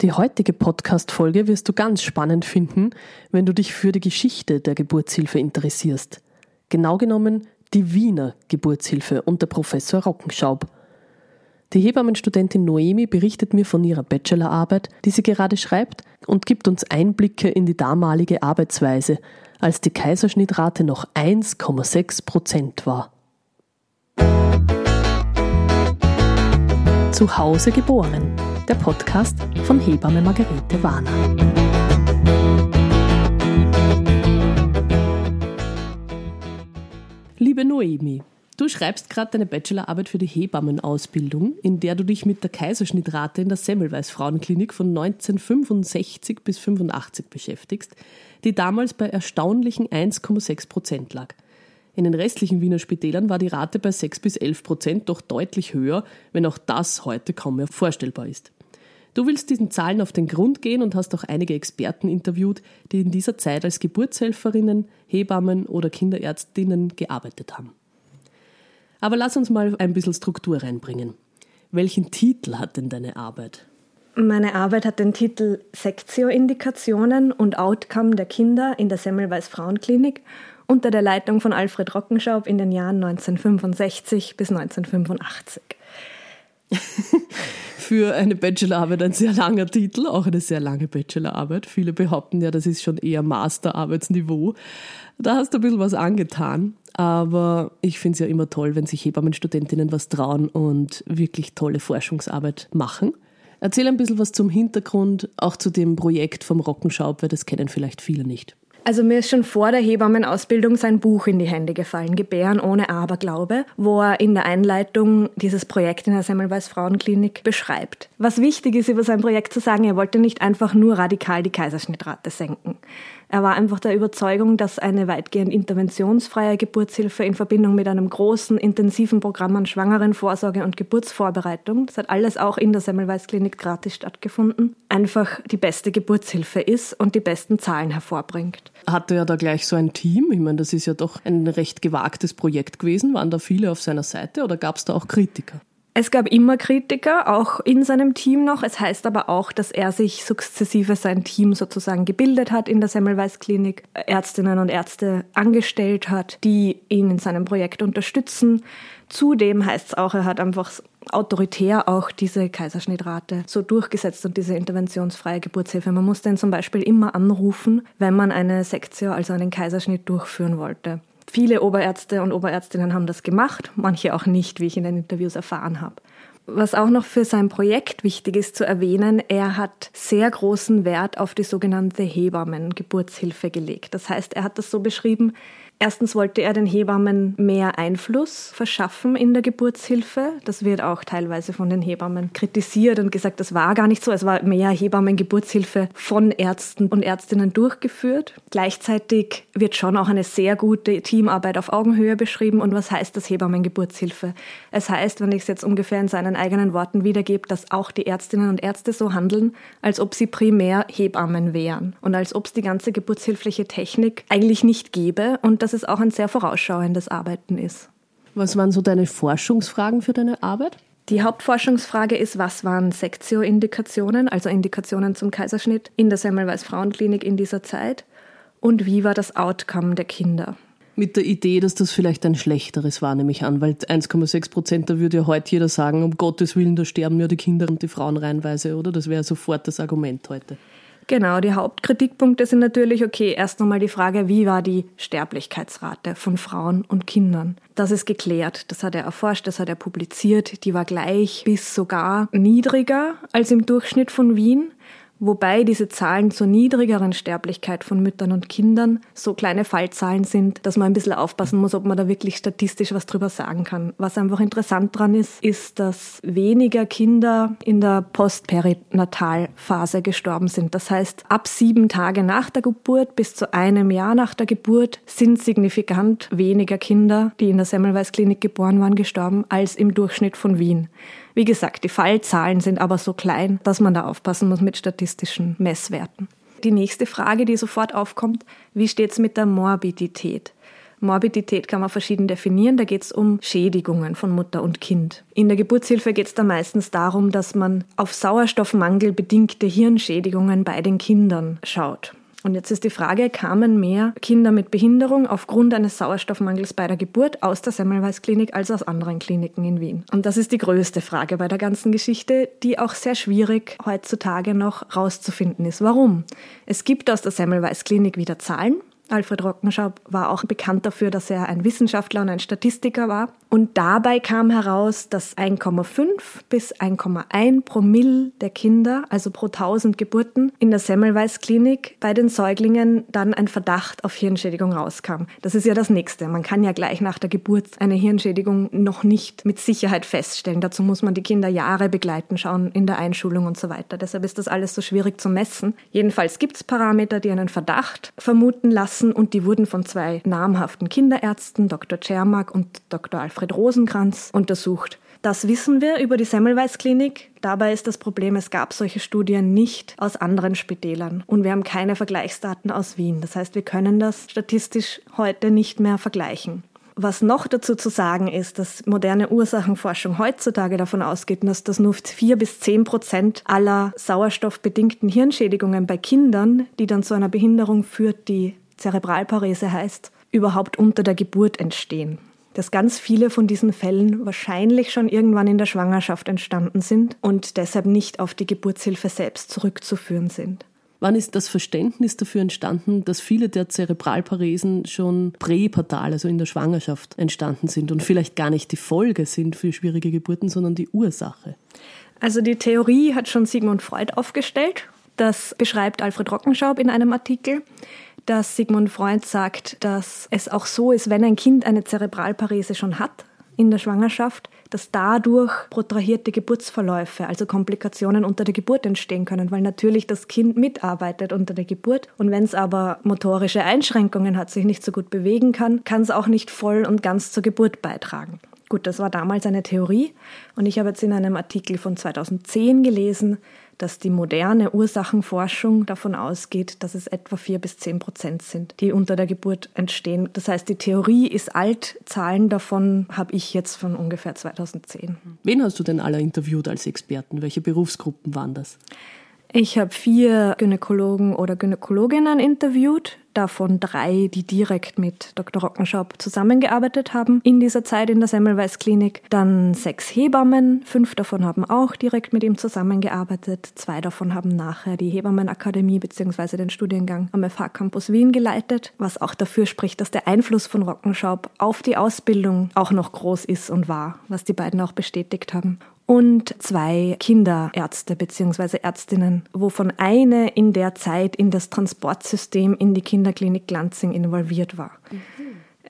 Die heutige Podcast-Folge wirst du ganz spannend finden, wenn du dich für die Geschichte der Geburtshilfe interessierst. Genau genommen die Wiener Geburtshilfe unter Professor Rockenschaub. Die Hebammenstudentin Noemi berichtet mir von ihrer Bachelorarbeit, die sie gerade schreibt, und gibt uns Einblicke in die damalige Arbeitsweise, als die Kaiserschnittrate noch 1,6 Prozent war. Zu Hause geboren der Podcast von Hebamme Margarete Warner. Liebe Noemi, du schreibst gerade deine Bachelorarbeit für die Hebammenausbildung, in der du dich mit der Kaiserschnittrate in der Semmelweis Frauenklinik von 1965 bis 85 beschäftigst, die damals bei erstaunlichen 1,6 Prozent lag. In den restlichen Wiener Spitälern war die Rate bei 6 bis 11 Prozent doch deutlich höher, wenn auch das heute kaum mehr vorstellbar ist. Du willst diesen Zahlen auf den Grund gehen und hast auch einige Experten interviewt, die in dieser Zeit als Geburtshelferinnen, Hebammen oder Kinderärztinnen gearbeitet haben. Aber lass uns mal ein bisschen Struktur reinbringen. Welchen Titel hat denn deine Arbeit? Meine Arbeit hat den Titel Sektio-Indikationen und Outcome der Kinder in der Semmelweis Frauenklinik unter der Leitung von Alfred Rockenschaub in den Jahren 1965 bis 1985. Für eine Bachelorarbeit ein sehr langer Titel, auch eine sehr lange Bachelorarbeit. Viele behaupten ja, das ist schon eher Masterarbeitsniveau. Da hast du ein bisschen was angetan. Aber ich finde es ja immer toll, wenn sich Hebammenstudentinnen was trauen und wirklich tolle Forschungsarbeit machen. Erzähl ein bisschen was zum Hintergrund, auch zu dem Projekt vom Rockenschaub, weil das kennen vielleicht viele nicht. Also mir ist schon vor der Hebammenausbildung sein Buch in die Hände gefallen, Gebären ohne Aberglaube, wo er in der Einleitung dieses Projekt in der Semmelweis Frauenklinik beschreibt. Was wichtig ist über sein Projekt zu sagen, er wollte nicht einfach nur radikal die Kaiserschnittrate senken. Er war einfach der Überzeugung, dass eine weitgehend interventionsfreie Geburtshilfe in Verbindung mit einem großen, intensiven Programm an Schwangerenvorsorge und Geburtsvorbereitung, das hat alles auch in der Semmelweis Klinik gratis stattgefunden, einfach die beste Geburtshilfe ist und die besten Zahlen hervorbringt. Hatte er da gleich so ein Team? Ich meine, das ist ja doch ein recht gewagtes Projekt gewesen. Waren da viele auf seiner Seite oder gab es da auch Kritiker? Es gab immer Kritiker, auch in seinem Team noch. Es heißt aber auch, dass er sich sukzessive sein Team sozusagen gebildet hat in der Semmelweis Klinik, Ärztinnen und Ärzte angestellt hat, die ihn in seinem Projekt unterstützen. Zudem heißt es auch, er hat einfach autoritär auch diese Kaiserschnittrate so durchgesetzt und diese interventionsfreie Geburtshilfe. Man musste ihn zum Beispiel immer anrufen, wenn man eine Sektio, also einen Kaiserschnitt durchführen wollte. Viele Oberärzte und Oberärztinnen haben das gemacht, manche auch nicht, wie ich in den Interviews erfahren habe. Was auch noch für sein Projekt wichtig ist zu erwähnen, er hat sehr großen Wert auf die sogenannte Hebammen-Geburtshilfe gelegt. Das heißt, er hat das so beschrieben, Erstens wollte er den Hebammen mehr Einfluss verschaffen in der Geburtshilfe. Das wird auch teilweise von den Hebammen kritisiert und gesagt, das war gar nicht so. Es war mehr Hebammen-Geburtshilfe von Ärzten und Ärztinnen durchgeführt. Gleichzeitig wird schon auch eine sehr gute Teamarbeit auf Augenhöhe beschrieben. Und was heißt das Hebammen-Geburtshilfe? Es heißt, wenn ich es jetzt ungefähr in seinen eigenen Worten wiedergebe, dass auch die Ärztinnen und Ärzte so handeln, als ob sie primär Hebammen wären und als ob es die ganze geburtshilfliche Technik eigentlich nicht gäbe und dass es auch ein sehr vorausschauendes Arbeiten ist. Was waren so deine Forschungsfragen für deine Arbeit? Die Hauptforschungsfrage ist, was waren Sektio-Indikationen, also Indikationen zum Kaiserschnitt in der Semmelweis Frauenklinik in dieser Zeit und wie war das Outcome der Kinder? Mit der Idee, dass das vielleicht ein schlechteres war, nehme ich an, weil 1,6 Prozent, da würde ja heute jeder sagen, um Gottes Willen, da sterben ja die Kinder und die Frauen reinweise, oder? Das wäre sofort das Argument heute. Genau, die Hauptkritikpunkte sind natürlich, okay, erst nochmal die Frage, wie war die Sterblichkeitsrate von Frauen und Kindern? Das ist geklärt, das hat er erforscht, das hat er publiziert, die war gleich bis sogar niedriger als im Durchschnitt von Wien wobei diese Zahlen zur niedrigeren Sterblichkeit von Müttern und Kindern so kleine Fallzahlen sind, dass man ein bisschen aufpassen muss, ob man da wirklich statistisch was drüber sagen kann. Was einfach interessant dran ist, ist, dass weniger Kinder in der Postperinatalphase gestorben sind. Das heißt, ab sieben Tage nach der Geburt bis zu einem Jahr nach der Geburt sind signifikant weniger Kinder, die in der Semmelweis Klinik geboren waren, gestorben, als im Durchschnitt von Wien. Wie gesagt, die Fallzahlen sind aber so klein, dass man da aufpassen muss mit statistischen Messwerten. Die nächste Frage, die sofort aufkommt, wie steht es mit der Morbidität? Morbidität kann man verschieden definieren. Da geht es um Schädigungen von Mutter und Kind. In der Geburtshilfe geht es da meistens darum, dass man auf Sauerstoffmangel bedingte Hirnschädigungen bei den Kindern schaut. Und jetzt ist die Frage, kamen mehr Kinder mit Behinderung aufgrund eines Sauerstoffmangels bei der Geburt aus der Semmelweis Klinik als aus anderen Kliniken in Wien? Und das ist die größte Frage bei der ganzen Geschichte, die auch sehr schwierig heutzutage noch rauszufinden ist. Warum? Es gibt aus der Semmelweis Klinik wieder Zahlen, Alfred Rockenschaub war auch bekannt dafür, dass er ein Wissenschaftler und ein Statistiker war. Und dabei kam heraus, dass 1,5 bis 1,1 Promille der Kinder, also pro 1000 Geburten, in der Semmelweis-Klinik bei den Säuglingen dann ein Verdacht auf Hirnschädigung rauskam. Das ist ja das Nächste. Man kann ja gleich nach der Geburt eine Hirnschädigung noch nicht mit Sicherheit feststellen. Dazu muss man die Kinder Jahre begleiten, schauen in der Einschulung und so weiter. Deshalb ist das alles so schwierig zu messen. Jedenfalls gibt es Parameter, die einen Verdacht vermuten lassen und die wurden von zwei namhaften Kinderärzten, Dr. Czermak und Dr. Alfred Alfred Rosenkranz untersucht. Das wissen wir über die Semmelweis Klinik. Dabei ist das Problem, es gab solche Studien nicht aus anderen Spitälern und wir haben keine Vergleichsdaten aus Wien. Das heißt, wir können das statistisch heute nicht mehr vergleichen. Was noch dazu zu sagen ist, dass moderne Ursachenforschung heutzutage davon ausgeht, dass das nur vier bis zehn Prozent aller sauerstoffbedingten Hirnschädigungen bei Kindern, die dann zu einer Behinderung führt, die Zerebralparese heißt, überhaupt unter der Geburt entstehen dass ganz viele von diesen Fällen wahrscheinlich schon irgendwann in der Schwangerschaft entstanden sind und deshalb nicht auf die Geburtshilfe selbst zurückzuführen sind. Wann ist das Verständnis dafür entstanden, dass viele der Zerebralparesen schon präpartal, also in der Schwangerschaft, entstanden sind und vielleicht gar nicht die Folge sind für schwierige Geburten, sondern die Ursache? Also die Theorie hat schon Sigmund Freud aufgestellt. Das beschreibt Alfred Rockenschaub in einem Artikel dass Sigmund Freud sagt, dass es auch so ist, wenn ein Kind eine Zerebralparese schon hat in der Schwangerschaft, dass dadurch protrahierte Geburtsverläufe, also Komplikationen unter der Geburt entstehen können, weil natürlich das Kind mitarbeitet unter der Geburt. Und wenn es aber motorische Einschränkungen hat, sich nicht so gut bewegen kann, kann es auch nicht voll und ganz zur Geburt beitragen. Gut, das war damals eine Theorie und ich habe jetzt in einem Artikel von 2010 gelesen, dass die moderne Ursachenforschung davon ausgeht, dass es etwa vier bis zehn Prozent sind, die unter der Geburt entstehen. Das heißt, die Theorie ist alt, Zahlen davon habe ich jetzt von ungefähr 2010. Wen hast du denn alle interviewt als Experten? Welche Berufsgruppen waren das? Ich habe vier Gynäkologen oder Gynäkologinnen interviewt, davon drei, die direkt mit Dr. Rockenschaub zusammengearbeitet haben in dieser Zeit in der Semmelweis Klinik. Dann sechs Hebammen, fünf davon haben auch direkt mit ihm zusammengearbeitet. Zwei davon haben nachher die Hebammenakademie bzw. den Studiengang am FH Campus Wien geleitet, was auch dafür spricht, dass der Einfluss von Rockenschaub auf die Ausbildung auch noch groß ist und war, was die beiden auch bestätigt haben und zwei Kinderärzte bzw. Ärztinnen, wovon eine in der Zeit in das Transportsystem in die Kinderklinik Glanzing involviert war. Mhm.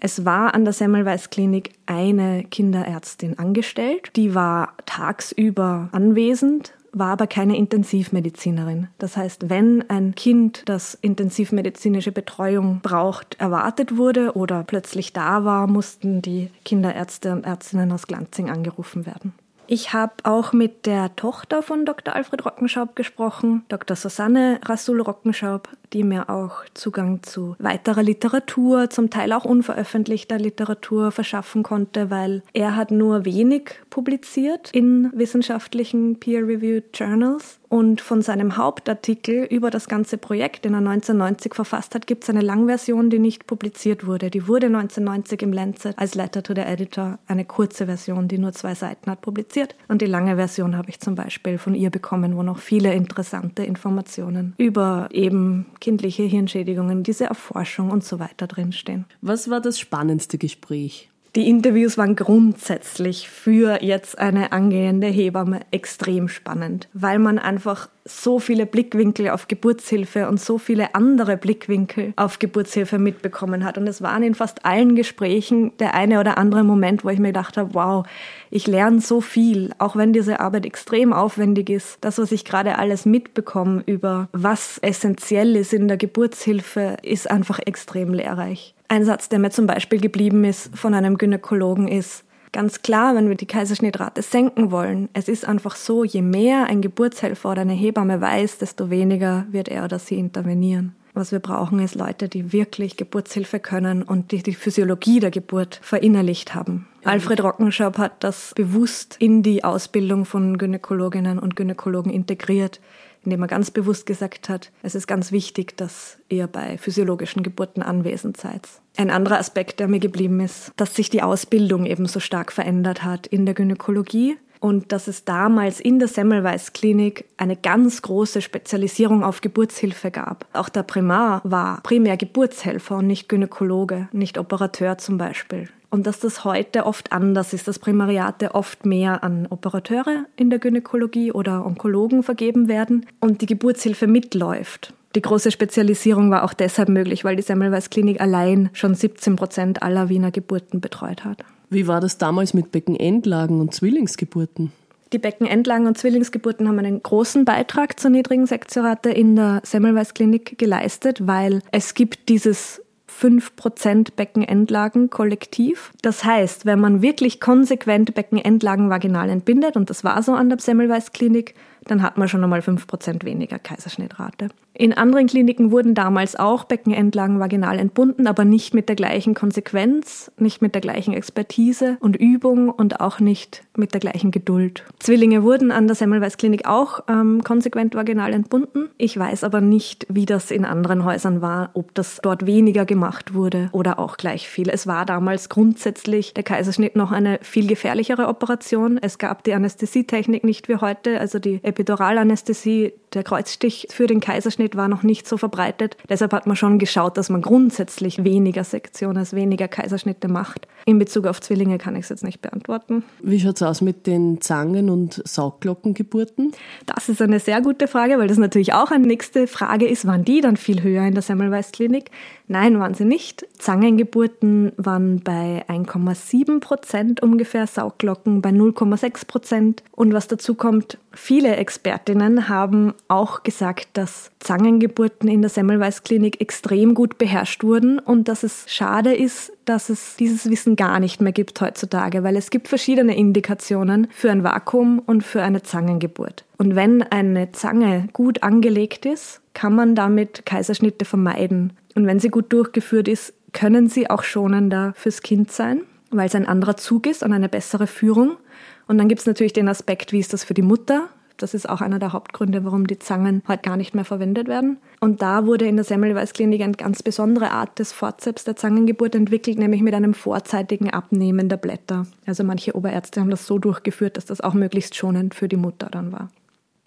Es war an der Semmelweis Klinik eine Kinderärztin angestellt, die war tagsüber anwesend, war aber keine Intensivmedizinerin. Das heißt, wenn ein Kind, das intensivmedizinische Betreuung braucht, erwartet wurde oder plötzlich da war, mussten die Kinderärzte und Ärztinnen aus Glanzing angerufen werden. Ich habe auch mit der Tochter von Dr. Alfred Rockenschaub gesprochen, Dr. Susanne Rasul Rockenschaub, die mir auch Zugang zu weiterer Literatur, zum Teil auch unveröffentlichter Literatur verschaffen konnte, weil er hat nur wenig publiziert in wissenschaftlichen Peer-Reviewed Journals und von seinem Hauptartikel über das ganze Projekt, den er 1990 verfasst hat, gibt es eine Langversion, die nicht publiziert wurde. Die wurde 1990 im Lancet als Letter to the Editor, eine kurze Version, die nur zwei Seiten hat, publiziert. Und die lange Version habe ich zum Beispiel von ihr bekommen, wo noch viele interessante Informationen über eben kindliche Hirnschädigungen, diese Erforschung und so weiter drinstehen. Was war das spannendste Gespräch? Die Interviews waren grundsätzlich für jetzt eine angehende Hebamme extrem spannend, weil man einfach so viele Blickwinkel auf Geburtshilfe und so viele andere Blickwinkel auf Geburtshilfe mitbekommen hat. Und es waren in fast allen Gesprächen der eine oder andere Moment, wo ich mir gedacht habe, wow, ich lerne so viel, auch wenn diese Arbeit extrem aufwendig ist. Das, was ich gerade alles mitbekomme über was essentiell ist in der Geburtshilfe, ist einfach extrem lehrreich. Ein Satz, der mir zum Beispiel geblieben ist von einem Gynäkologen ist, ganz klar, wenn wir die Kaiserschnittrate senken wollen, es ist einfach so, je mehr ein Geburtshelfer oder eine Hebamme weiß, desto weniger wird er oder sie intervenieren. Was wir brauchen, ist Leute, die wirklich Geburtshilfe können und die die Physiologie der Geburt verinnerlicht haben. Alfred Rockenschab hat das bewusst in die Ausbildung von Gynäkologinnen und Gynäkologen integriert, indem er ganz bewusst gesagt hat, es ist ganz wichtig, dass ihr bei physiologischen Geburten anwesend seid. Ein anderer Aspekt, der mir geblieben ist, dass sich die Ausbildung eben so stark verändert hat in der Gynäkologie und dass es damals in der Semmelweis Klinik eine ganz große Spezialisierung auf Geburtshilfe gab. Auch der Primar war primär Geburtshelfer und nicht Gynäkologe, nicht Operateur zum Beispiel. Und dass das heute oft anders ist, dass Primariate oft mehr an Operateure in der Gynäkologie oder Onkologen vergeben werden und die Geburtshilfe mitläuft. Die große Spezialisierung war auch deshalb möglich, weil die Semmelweis Klinik allein schon 17 Prozent aller Wiener Geburten betreut hat. Wie war das damals mit Beckenendlagen und Zwillingsgeburten? Die Beckenendlagen und Zwillingsgeburten haben einen großen Beitrag zur niedrigen Sektiorate in der Semmelweis Klinik geleistet, weil es gibt dieses 5% Beckenendlagen kollektiv. Das heißt, wenn man wirklich konsequent Beckenendlagen vaginal entbindet, und das war so an der Semmelweis Klinik, dann hat man schon einmal 5% weniger Kaiserschnittrate. In anderen Kliniken wurden damals auch Beckenendlagen vaginal entbunden, aber nicht mit der gleichen Konsequenz, nicht mit der gleichen Expertise und Übung und auch nicht mit der gleichen Geduld. Zwillinge wurden an der Semmelweis Klinik auch ähm, konsequent vaginal entbunden. Ich weiß aber nicht, wie das in anderen Häusern war, ob das dort weniger gemacht wurde oder auch gleich viel. Es war damals grundsätzlich der Kaiserschnitt noch eine viel gefährlichere Operation. Es gab die Anästhesietechnik nicht wie heute, also die Epiduralanästhesie, der Kreuzstich für den Kaiserschnitt war noch nicht so verbreitet. Deshalb hat man schon geschaut, dass man grundsätzlich weniger Sektionen, weniger Kaiserschnitte macht. In Bezug auf Zwillinge kann ich es jetzt nicht beantworten. Wie schaut es aus mit den Zangen- und Saugglockengeburten? Das ist eine sehr gute Frage, weil das natürlich auch eine nächste Frage ist. Waren die dann viel höher in der Semmelweis-Klinik? Nein, waren sie nicht. Zangengeburten waren bei 1,7 Prozent ungefähr, Saugglocken bei 0,6 Prozent. Und was dazu kommt, viele Expertinnen haben auch gesagt, dass Zangengeburten in der Semmelweis-Klinik extrem gut beherrscht wurden und dass es schade ist, dass es dieses Wissen gar nicht mehr gibt heutzutage, weil es gibt verschiedene Indikationen für ein Vakuum und für eine Zangengeburt. Und wenn eine Zange gut angelegt ist, kann man damit Kaiserschnitte vermeiden. Und wenn sie gut durchgeführt ist, können sie auch schonender fürs Kind sein, weil es ein anderer Zug ist und eine bessere Führung. Und dann gibt es natürlich den Aspekt, wie ist das für die Mutter? Das ist auch einer der Hauptgründe, warum die Zangen heute gar nicht mehr verwendet werden. Und da wurde in der Semmelweis-Klinik eine ganz besondere Art des Forzeps der Zangengeburt entwickelt, nämlich mit einem vorzeitigen Abnehmen der Blätter. Also manche Oberärzte haben das so durchgeführt, dass das auch möglichst schonend für die Mutter dann war.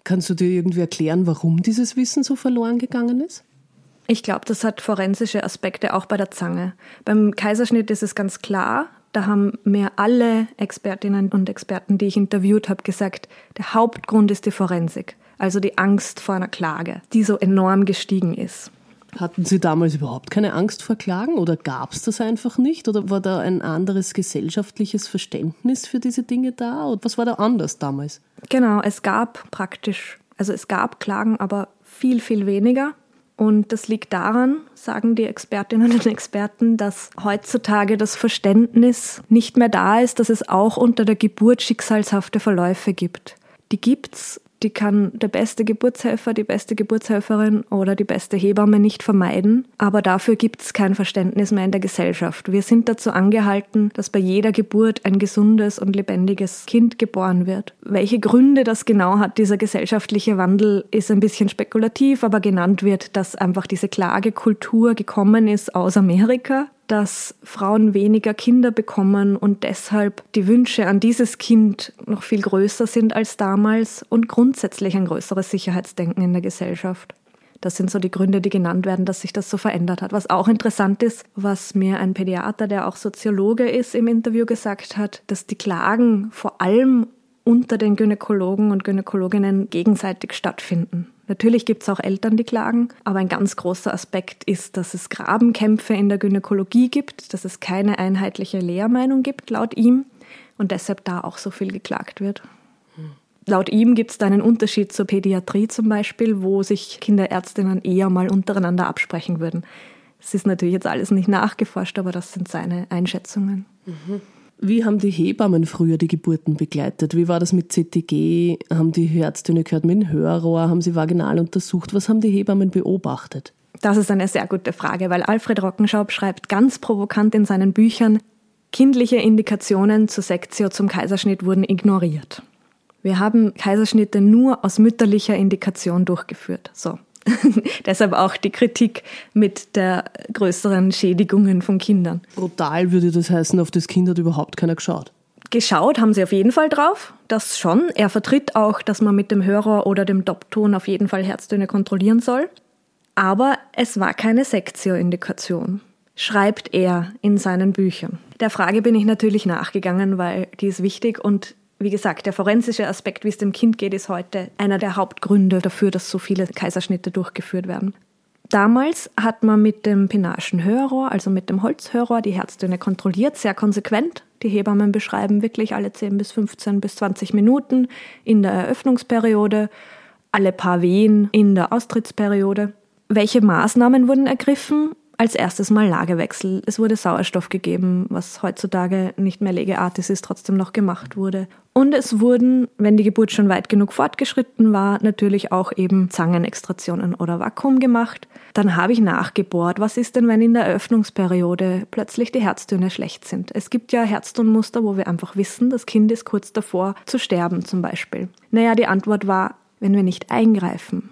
Kannst du dir irgendwie erklären, warum dieses Wissen so verloren gegangen ist? Ich glaube, das hat forensische Aspekte auch bei der Zange. Beim Kaiserschnitt ist es ganz klar, da haben mir alle Expertinnen und Experten, die ich interviewt habe, gesagt, der Hauptgrund ist die Forensik, also die Angst vor einer Klage, die so enorm gestiegen ist. Hatten Sie damals überhaupt keine Angst vor Klagen oder gab es das einfach nicht? Oder war da ein anderes gesellschaftliches Verständnis für diese Dinge da? Oder was war da anders damals? Genau, es gab praktisch, also es gab Klagen, aber viel, viel weniger. Und das liegt daran, sagen die Expertinnen und Experten, dass heutzutage das Verständnis nicht mehr da ist, dass es auch unter der Geburt schicksalshafte Verläufe gibt. Die gibt's, die kann der beste Geburtshelfer, die beste Geburtshelferin oder die beste Hebamme nicht vermeiden. Aber dafür gibt es kein Verständnis mehr in der Gesellschaft. Wir sind dazu angehalten, dass bei jeder Geburt ein gesundes und lebendiges Kind geboren wird. Welche Gründe das genau hat, dieser gesellschaftliche Wandel, ist ein bisschen spekulativ, aber genannt wird, dass einfach diese Klagekultur gekommen ist aus Amerika dass Frauen weniger Kinder bekommen und deshalb die Wünsche an dieses Kind noch viel größer sind als damals und grundsätzlich ein größeres Sicherheitsdenken in der Gesellschaft. Das sind so die Gründe, die genannt werden, dass sich das so verändert hat. Was auch interessant ist, was mir ein Pädiater, der auch Soziologe ist, im Interview gesagt hat, dass die Klagen vor allem unter den Gynäkologen und Gynäkologinnen gegenseitig stattfinden. Natürlich gibt es auch Eltern, die klagen, aber ein ganz großer Aspekt ist, dass es Grabenkämpfe in der Gynäkologie gibt, dass es keine einheitliche Lehrmeinung gibt, laut ihm, und deshalb da auch so viel geklagt wird. Hm. Laut ihm gibt es da einen Unterschied zur Pädiatrie zum Beispiel, wo sich Kinderärztinnen eher mal untereinander absprechen würden. Es ist natürlich jetzt alles nicht nachgeforscht, aber das sind seine Einschätzungen. Mhm. Wie haben die Hebammen früher die Geburten begleitet? Wie war das mit CTG? Haben die Ärztinnen gehört mit dem Hörrohr? Haben sie vaginal untersucht? Was haben die Hebammen beobachtet? Das ist eine sehr gute Frage, weil Alfred Rockenschaub schreibt ganz provokant in seinen Büchern, kindliche Indikationen zur Sektio zum Kaiserschnitt wurden ignoriert. Wir haben Kaiserschnitte nur aus mütterlicher Indikation durchgeführt. So. Deshalb auch die Kritik mit der größeren Schädigungen von Kindern. Brutal würde das heißen, auf das Kind hat überhaupt keiner geschaut. Geschaut haben sie auf jeden Fall drauf, das schon. Er vertritt auch, dass man mit dem Hörer oder dem Doppton auf jeden Fall Herztöne kontrollieren soll. Aber es war keine Sektio-Indikation, schreibt er in seinen Büchern. Der Frage bin ich natürlich nachgegangen, weil die ist wichtig und wie gesagt, der forensische Aspekt, wie es dem Kind geht, ist heute einer der Hauptgründe dafür, dass so viele Kaiserschnitte durchgeführt werden. Damals hat man mit dem Pinaschen Hörrohr, also mit dem Holzhörrohr, die Herztöne kontrolliert, sehr konsequent. Die Hebammen beschreiben wirklich alle 10 bis 15 bis 20 Minuten in der Eröffnungsperiode, alle paar Wehen in der Austrittsperiode. Welche Maßnahmen wurden ergriffen? Als erstes mal Lagewechsel. Es wurde Sauerstoff gegeben, was heutzutage nicht mehr Legeartis ist, trotzdem noch gemacht wurde. Und es wurden, wenn die Geburt schon weit genug fortgeschritten war, natürlich auch eben Zangenextraktionen oder Vakuum gemacht. Dann habe ich nachgebohrt, was ist denn, wenn in der Öffnungsperiode plötzlich die Herztöne schlecht sind? Es gibt ja Herztonmuster, wo wir einfach wissen, das Kind ist kurz davor zu sterben zum Beispiel. Naja, die Antwort war, wenn wir nicht eingreifen.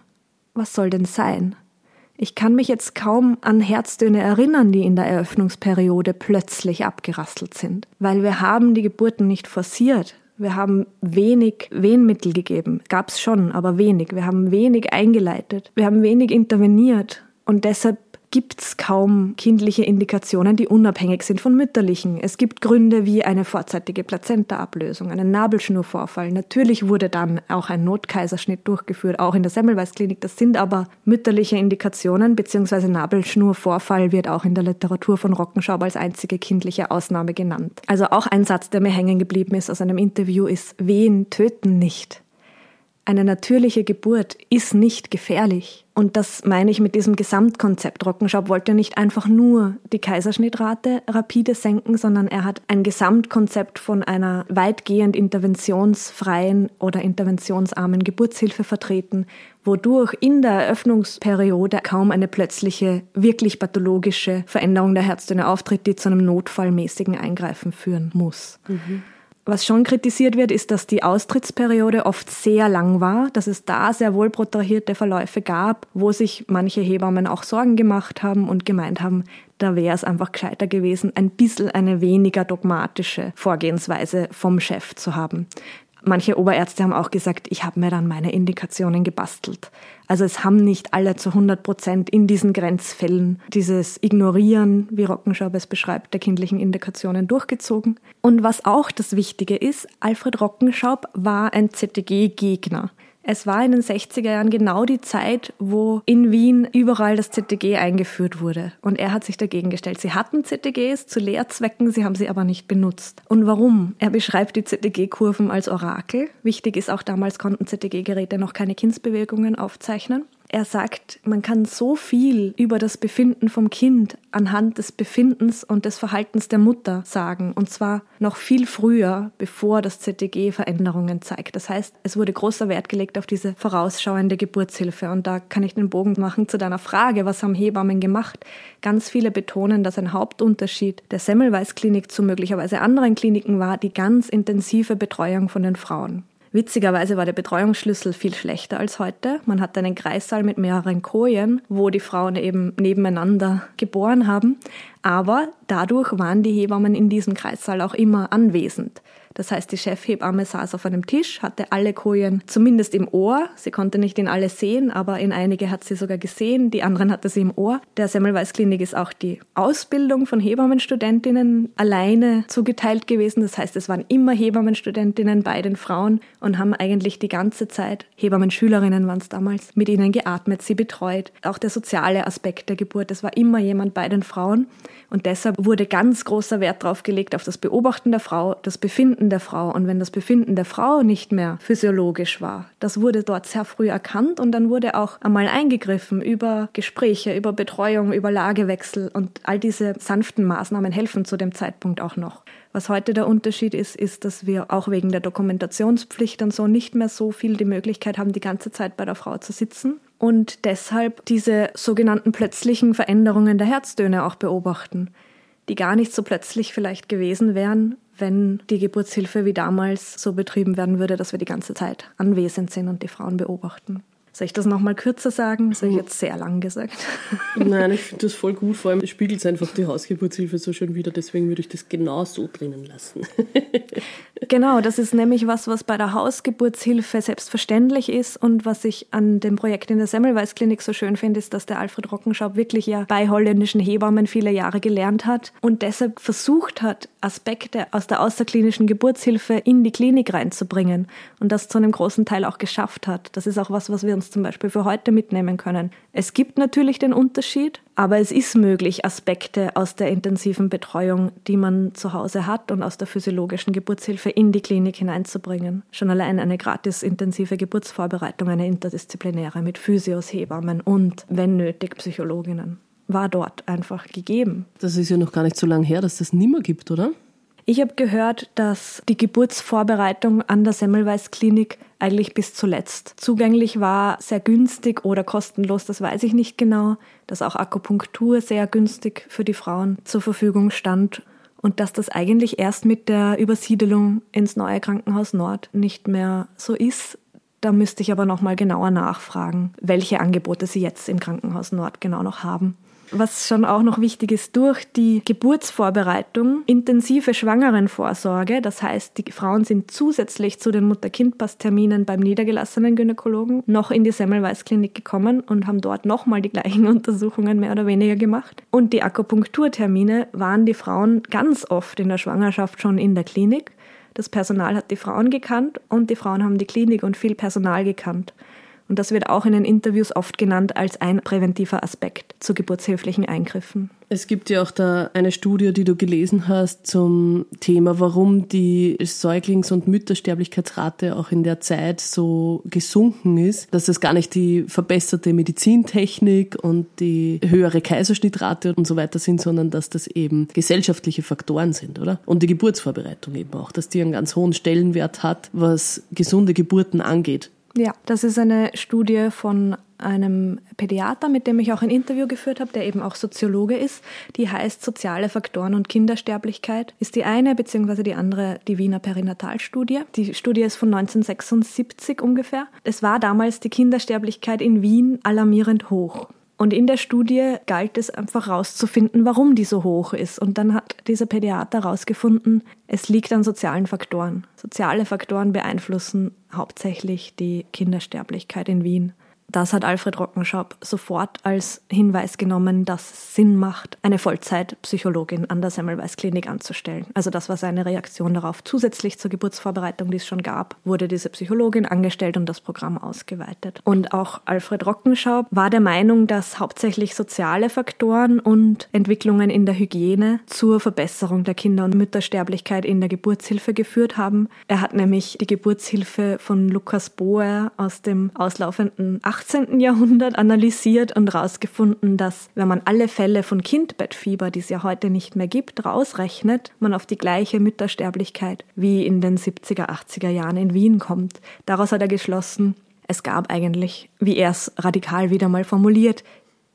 Was soll denn sein? Ich kann mich jetzt kaum an Herztöne erinnern, die in der Eröffnungsperiode plötzlich abgerasselt sind, weil wir haben die Geburten nicht forciert. Wir haben wenig Wehenmittel gegeben. Gab's schon, aber wenig. Wir haben wenig eingeleitet. Wir haben wenig interveniert. Und deshalb gibt es kaum kindliche Indikationen, die unabhängig sind von mütterlichen. Es gibt Gründe wie eine vorzeitige Plazentaablösung, einen Nabelschnurvorfall. Natürlich wurde dann auch ein Notkaiserschnitt durchgeführt, auch in der Semmelweis-Klinik. Das sind aber mütterliche Indikationen, beziehungsweise Nabelschnurvorfall wird auch in der Literatur von Rockenschaub als einzige kindliche Ausnahme genannt. Also auch ein Satz, der mir hängen geblieben ist aus einem Interview, ist, Wehen töten nicht. Eine natürliche Geburt ist nicht gefährlich. Und das meine ich mit diesem Gesamtkonzept. Rockenschab wollte nicht einfach nur die Kaiserschnittrate rapide senken, sondern er hat ein Gesamtkonzept von einer weitgehend interventionsfreien oder interventionsarmen Geburtshilfe vertreten, wodurch in der Eröffnungsperiode kaum eine plötzliche, wirklich pathologische Veränderung der Herztöne auftritt, die zu einem notfallmäßigen Eingreifen führen muss. Mhm. Was schon kritisiert wird, ist, dass die Austrittsperiode oft sehr lang war, dass es da sehr wohl protrahierte Verläufe gab, wo sich manche Hebammen auch Sorgen gemacht haben und gemeint haben, da wäre es einfach gescheiter gewesen, ein bisschen eine weniger dogmatische Vorgehensweise vom Chef zu haben. Manche Oberärzte haben auch gesagt, ich habe mir dann meine Indikationen gebastelt. Also es haben nicht alle zu 100 Prozent in diesen Grenzfällen dieses Ignorieren, wie Rockenschaub es beschreibt, der kindlichen Indikationen durchgezogen. Und was auch das Wichtige ist, Alfred Rockenschaub war ein ZTG-Gegner. Es war in den 60er Jahren genau die Zeit, wo in Wien überall das ZTG eingeführt wurde. Und er hat sich dagegen gestellt. Sie hatten ZTGs zu Lehrzwecken, sie haben sie aber nicht benutzt. Und warum? Er beschreibt die ZTG-Kurven als Orakel. Wichtig ist auch, damals konnten ZTG-Geräte noch keine Kindsbewegungen aufzeichnen. Er sagt, man kann so viel über das Befinden vom Kind anhand des Befindens und des Verhaltens der Mutter sagen. Und zwar noch viel früher, bevor das ZTG Veränderungen zeigt. Das heißt, es wurde großer Wert gelegt auf diese vorausschauende Geburtshilfe. Und da kann ich den Bogen machen zu deiner Frage, was haben Hebammen gemacht? Ganz viele betonen, dass ein Hauptunterschied der Semmelweis-Klinik zu möglicherweise anderen Kliniken war die ganz intensive Betreuung von den Frauen. Witzigerweise war der Betreuungsschlüssel viel schlechter als heute. Man hatte einen Kreissaal mit mehreren Kojen, wo die Frauen eben nebeneinander geboren haben. Aber dadurch waren die Hebammen in diesem Kreissaal auch immer anwesend. Das heißt, die Chefhebamme saß auf einem Tisch, hatte alle Kojen zumindest im Ohr. Sie konnte nicht in alle sehen, aber in einige hat sie sogar gesehen, die anderen hatte sie im Ohr. Der Semmelweis Klinik ist auch die Ausbildung von Hebammenstudentinnen alleine zugeteilt gewesen. Das heißt, es waren immer Hebammenstudentinnen bei den Frauen und haben eigentlich die ganze Zeit, Hebammenschülerinnen waren es damals, mit ihnen geatmet, sie betreut. Auch der soziale Aspekt der Geburt, es war immer jemand bei den Frauen. Und deshalb wurde ganz großer Wert darauf gelegt, auf das Beobachten der Frau, das Befinden der Frau. Und wenn das Befinden der Frau nicht mehr physiologisch war, das wurde dort sehr früh erkannt und dann wurde auch einmal eingegriffen über Gespräche, über Betreuung, über Lagewechsel und all diese sanften Maßnahmen helfen zu dem Zeitpunkt auch noch. Was heute der Unterschied ist, ist, dass wir auch wegen der Dokumentationspflicht und so nicht mehr so viel die Möglichkeit haben, die ganze Zeit bei der Frau zu sitzen. Und deshalb diese sogenannten plötzlichen Veränderungen der Herztöne auch beobachten, die gar nicht so plötzlich vielleicht gewesen wären, wenn die Geburtshilfe wie damals so betrieben werden würde, dass wir die ganze Zeit anwesend sind und die Frauen beobachten. Soll ich das nochmal kürzer sagen? Das habe ich jetzt sehr lang gesagt. Nein, ich finde das voll gut. Vor allem spiegelt es einfach die Hausgeburtshilfe so schön wieder. Deswegen würde ich das genau so drinnen lassen. genau, das ist nämlich was, was bei der Hausgeburtshilfe selbstverständlich ist. Und was ich an dem Projekt in der Semmelweis Klinik so schön finde, ist, dass der Alfred Rockenschaub wirklich ja bei holländischen Hebammen viele Jahre gelernt hat und deshalb versucht hat, Aspekte aus der außerklinischen Geburtshilfe in die Klinik reinzubringen. Und das zu einem großen Teil auch geschafft hat. Das ist auch was, was wir uns zum Beispiel für heute mitnehmen können. Es gibt natürlich den Unterschied, aber es ist möglich, Aspekte aus der intensiven Betreuung, die man zu Hause hat und aus der physiologischen Geburtshilfe in die Klinik hineinzubringen. Schon allein eine gratis intensive Geburtsvorbereitung, eine interdisziplinäre mit Physios, Hebammen und, wenn nötig, Psychologinnen war dort einfach gegeben. Das ist ja noch gar nicht so lange her, dass das nimmer gibt, oder? Ich habe gehört, dass die Geburtsvorbereitung an der Semmelweis Klinik eigentlich bis zuletzt zugänglich war, sehr günstig oder kostenlos, das weiß ich nicht genau, dass auch Akupunktur sehr günstig für die Frauen zur Verfügung stand und dass das eigentlich erst mit der Übersiedelung ins neue Krankenhaus Nord nicht mehr so ist. Da müsste ich aber noch mal genauer nachfragen, welche Angebote sie jetzt im Krankenhaus Nord genau noch haben. Was schon auch noch wichtig ist, durch die Geburtsvorbereitung, intensive Schwangerenvorsorge, das heißt, die Frauen sind zusätzlich zu den Mutter-Kind-Pass-Terminen beim niedergelassenen Gynäkologen noch in die Semmelweis-Klinik gekommen und haben dort nochmal die gleichen Untersuchungen mehr oder weniger gemacht. Und die Akupunkturtermine waren die Frauen ganz oft in der Schwangerschaft schon in der Klinik. Das Personal hat die Frauen gekannt und die Frauen haben die Klinik und viel Personal gekannt. Und das wird auch in den Interviews oft genannt als ein präventiver Aspekt zu geburtshilflichen Eingriffen. Es gibt ja auch da eine Studie, die du gelesen hast zum Thema, warum die Säuglings- und Müttersterblichkeitsrate auch in der Zeit so gesunken ist, dass es gar nicht die verbesserte Medizintechnik und die höhere Kaiserschnittrate und so weiter sind, sondern dass das eben gesellschaftliche Faktoren sind, oder? Und die Geburtsvorbereitung eben auch, dass die einen ganz hohen Stellenwert hat, was gesunde Geburten angeht. Ja, das ist eine Studie von einem Pädiater, mit dem ich auch ein Interview geführt habe, der eben auch Soziologe ist. Die heißt Soziale Faktoren und Kindersterblichkeit. Ist die eine, beziehungsweise die andere die Wiener Perinatalstudie. Die Studie ist von 1976 ungefähr. Es war damals die Kindersterblichkeit in Wien alarmierend hoch. Und in der Studie galt es einfach herauszufinden, warum die so hoch ist. Und dann hat dieser Pädiater herausgefunden, es liegt an sozialen Faktoren. Soziale Faktoren beeinflussen hauptsächlich die Kindersterblichkeit in Wien. Das hat Alfred Rockenschab sofort als Hinweis genommen, dass es Sinn macht, eine Vollzeitpsychologin an der Semmelweis Klinik anzustellen. Also das war seine Reaktion darauf. Zusätzlich zur Geburtsvorbereitung, die es schon gab, wurde diese Psychologin angestellt und das Programm ausgeweitet. Und auch Alfred Rockenschab war der Meinung, dass hauptsächlich soziale Faktoren und Entwicklungen in der Hygiene zur Verbesserung der Kinder- und Müttersterblichkeit in der Geburtshilfe geführt haben. Er hat nämlich die Geburtshilfe von Lukas Boer aus dem auslaufenden 18. Jahrhundert analysiert und herausgefunden, dass wenn man alle Fälle von Kindbettfieber, die es ja heute nicht mehr gibt, rausrechnet, man auf die gleiche Müttersterblichkeit wie in den 70er, 80er Jahren in Wien kommt. Daraus hat er geschlossen, es gab eigentlich, wie er es radikal wieder mal formuliert,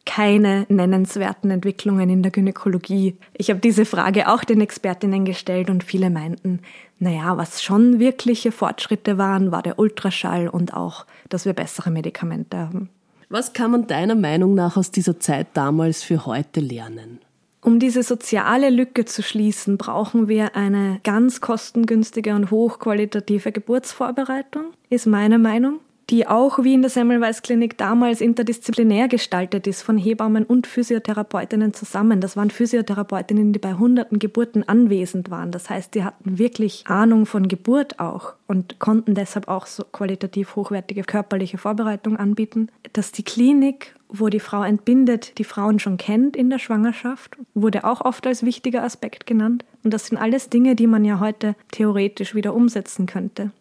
keine nennenswerten Entwicklungen in der Gynäkologie. Ich habe diese Frage auch den Expertinnen gestellt und viele meinten, naja, was schon wirkliche Fortschritte waren, war der Ultraschall und auch, dass wir bessere Medikamente haben. Was kann man deiner Meinung nach aus dieser Zeit damals für heute lernen? Um diese soziale Lücke zu schließen, brauchen wir eine ganz kostengünstige und hochqualitative Geburtsvorbereitung, ist meine Meinung die auch wie in der Semmelweis Klinik damals interdisziplinär gestaltet ist, von Hebammen und Physiotherapeutinnen zusammen. Das waren Physiotherapeutinnen, die bei hunderten Geburten anwesend waren. Das heißt, die hatten wirklich Ahnung von Geburt auch und konnten deshalb auch so qualitativ hochwertige körperliche Vorbereitung anbieten. Dass die Klinik wo die Frau entbindet, die Frauen schon kennt in der Schwangerschaft, wurde auch oft als wichtiger Aspekt genannt. Und das sind alles Dinge, die man ja heute theoretisch wieder umsetzen könnte.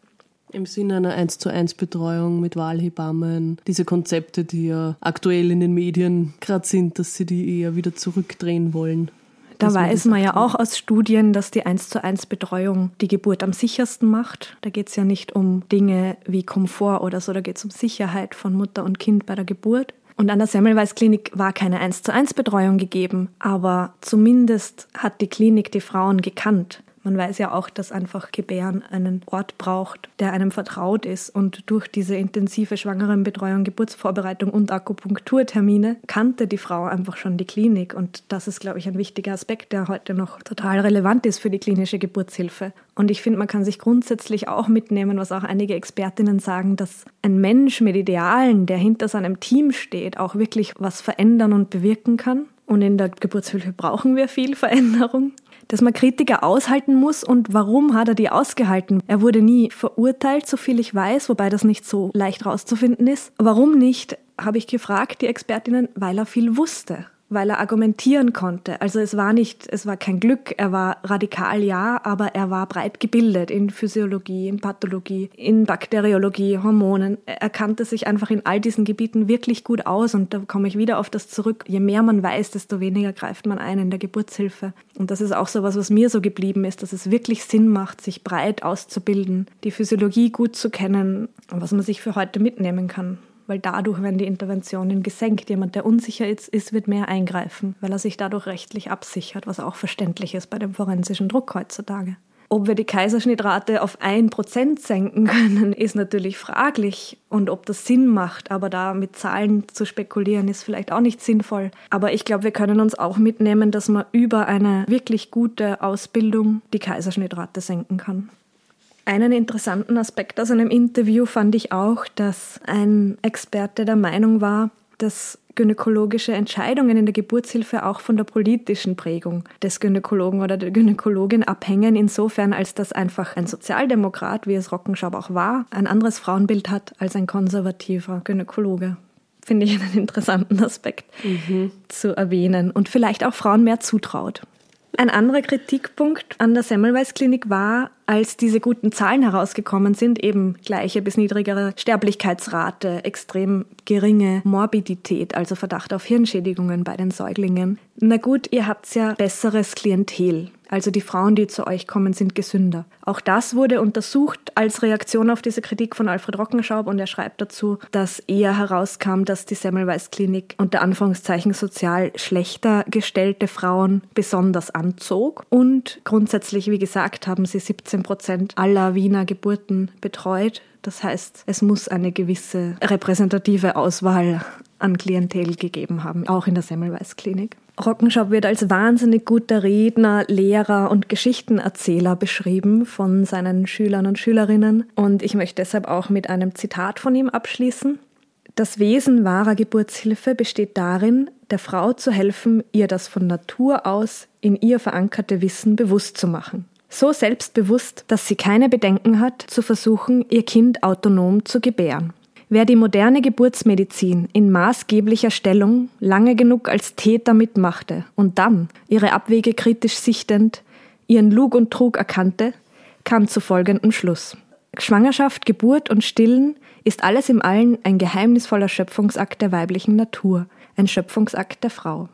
Im Sinne einer 1 zu 1 Betreuung mit Wahlhebammen, diese Konzepte, die ja aktuell in den Medien gerade sind, dass sie die eher wieder zurückdrehen wollen. Da weiß man ja auch aus Studien, dass die 1 zu 1 Betreuung die Geburt am sichersten macht. Da geht es ja nicht um Dinge wie Komfort oder so, da geht es um Sicherheit von Mutter und Kind bei der Geburt. Und an der Semmelweis Klinik war keine 1 zu 1 Betreuung gegeben, aber zumindest hat die Klinik die Frauen gekannt. Man weiß ja auch, dass einfach Gebären einen Ort braucht, der einem vertraut ist. Und durch diese intensive Schwangerenbetreuung, Geburtsvorbereitung und Akupunkturtermine kannte die Frau einfach schon die Klinik. Und das ist, glaube ich, ein wichtiger Aspekt, der heute noch total relevant ist für die klinische Geburtshilfe. Und ich finde, man kann sich grundsätzlich auch mitnehmen, was auch einige Expertinnen sagen, dass ein Mensch mit Idealen, der hinter seinem Team steht, auch wirklich was verändern und bewirken kann. Und in der Geburtshilfe brauchen wir viel Veränderung dass man Kritiker aushalten muss und warum hat er die ausgehalten? Er wurde nie verurteilt, so viel ich weiß, wobei das nicht so leicht rauszufinden ist. Warum nicht, habe ich gefragt, die Expertinnen, weil er viel wusste weil er argumentieren konnte. Also es war nicht, es war kein Glück, er war radikal ja, aber er war breit gebildet in Physiologie, in Pathologie, in Bakteriologie, Hormonen. Er kannte sich einfach in all diesen Gebieten wirklich gut aus und da komme ich wieder auf das zurück. Je mehr man weiß, desto weniger greift man ein in der Geburtshilfe. Und das ist auch so was, was mir so geblieben ist, dass es wirklich Sinn macht, sich breit auszubilden, die Physiologie gut zu kennen, was man sich für heute mitnehmen kann weil dadurch werden die Interventionen gesenkt. Jemand, der unsicher ist, ist, wird mehr eingreifen, weil er sich dadurch rechtlich absichert, was auch verständlich ist bei dem forensischen Druck heutzutage. Ob wir die Kaiserschnittrate auf ein Prozent senken können, ist natürlich fraglich. Und ob das Sinn macht, aber da mit Zahlen zu spekulieren, ist vielleicht auch nicht sinnvoll. Aber ich glaube, wir können uns auch mitnehmen, dass man über eine wirklich gute Ausbildung die Kaiserschnittrate senken kann. Einen interessanten Aspekt aus einem Interview fand ich auch, dass ein Experte der Meinung war, dass gynäkologische Entscheidungen in der Geburtshilfe auch von der politischen Prägung des Gynäkologen oder der Gynäkologin abhängen, insofern als dass einfach ein Sozialdemokrat, wie es Rockenschab auch war, ein anderes Frauenbild hat als ein konservativer Gynäkologe. Finde ich einen interessanten Aspekt mhm. zu erwähnen und vielleicht auch Frauen mehr zutraut. Ein anderer Kritikpunkt an der Semmelweis Klinik war, als diese guten Zahlen herausgekommen sind, eben gleiche bis niedrigere Sterblichkeitsrate, extrem geringe Morbidität, also Verdacht auf Hirnschädigungen bei den Säuglingen. Na gut, ihr habt ja besseres Klientel. Also die Frauen, die zu euch kommen, sind gesünder. Auch das wurde untersucht als Reaktion auf diese Kritik von Alfred Rockenschaub und er schreibt dazu, dass eher herauskam, dass die Semmelweis Klinik unter Anführungszeichen sozial schlechter gestellte Frauen besonders anzog und grundsätzlich, wie gesagt, haben sie 17 Prozent aller Wiener Geburten betreut. Das heißt, es muss eine gewisse repräsentative Auswahl an Klientel gegeben haben, auch in der Semmelweis Klinik. Rockenschop wird als wahnsinnig guter Redner, Lehrer und Geschichtenerzähler beschrieben von seinen Schülern und Schülerinnen. Und ich möchte deshalb auch mit einem Zitat von ihm abschließen. Das Wesen wahrer Geburtshilfe besteht darin, der Frau zu helfen, ihr das von Natur aus in ihr verankerte Wissen bewusst zu machen. So selbstbewusst, dass sie keine Bedenken hat, zu versuchen, ihr Kind autonom zu gebären. Wer die moderne Geburtsmedizin in maßgeblicher Stellung lange genug als Täter mitmachte und dann, ihre Abwege kritisch sichtend, ihren Lug und Trug erkannte, kam zu folgendem Schluss. Schwangerschaft, Geburt und Stillen ist alles im Allen ein geheimnisvoller Schöpfungsakt der weiblichen Natur, ein Schöpfungsakt der Frau.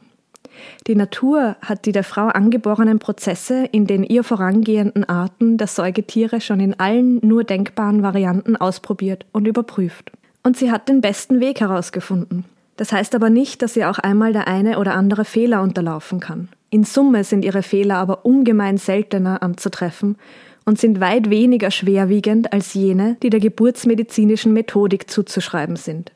Die Natur hat die der Frau angeborenen Prozesse in den ihr vorangehenden Arten der Säugetiere schon in allen nur denkbaren Varianten ausprobiert und überprüft und sie hat den besten Weg herausgefunden. Das heißt aber nicht, dass sie auch einmal der eine oder andere Fehler unterlaufen kann. In Summe sind ihre Fehler aber ungemein seltener anzutreffen und sind weit weniger schwerwiegend als jene, die der geburtsmedizinischen Methodik zuzuschreiben sind.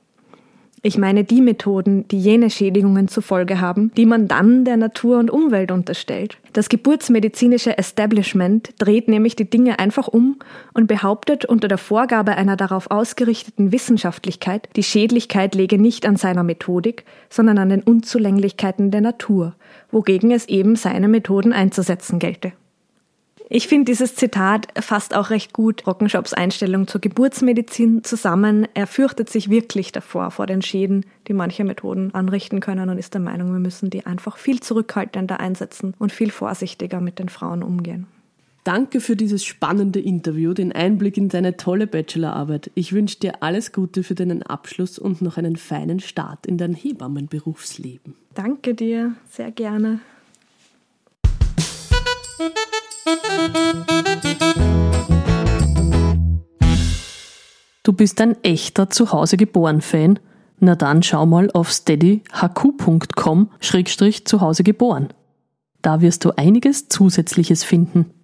Ich meine die Methoden, die jene Schädigungen zur Folge haben, die man dann der Natur und Umwelt unterstellt. Das geburtsmedizinische Establishment dreht nämlich die Dinge einfach um und behauptet unter der Vorgabe einer darauf ausgerichteten Wissenschaftlichkeit, die Schädlichkeit lege nicht an seiner Methodik, sondern an den Unzulänglichkeiten der Natur, wogegen es eben seine Methoden einzusetzen gelte. Ich finde, dieses Zitat fasst auch recht gut Rockenshops Einstellung zur Geburtsmedizin zusammen. Er fürchtet sich wirklich davor, vor den Schäden, die manche Methoden anrichten können und ist der Meinung, wir müssen die einfach viel zurückhaltender einsetzen und viel vorsichtiger mit den Frauen umgehen. Danke für dieses spannende Interview, den Einblick in deine tolle Bachelorarbeit. Ich wünsche dir alles Gute für deinen Abschluss und noch einen feinen Start in dein Hebammenberufsleben. Danke dir, sehr gerne. Du bist ein echter Zuhause geboren Fan? Na dann schau mal auf steadyhq.com Zuhause geboren. Da wirst du einiges Zusätzliches finden.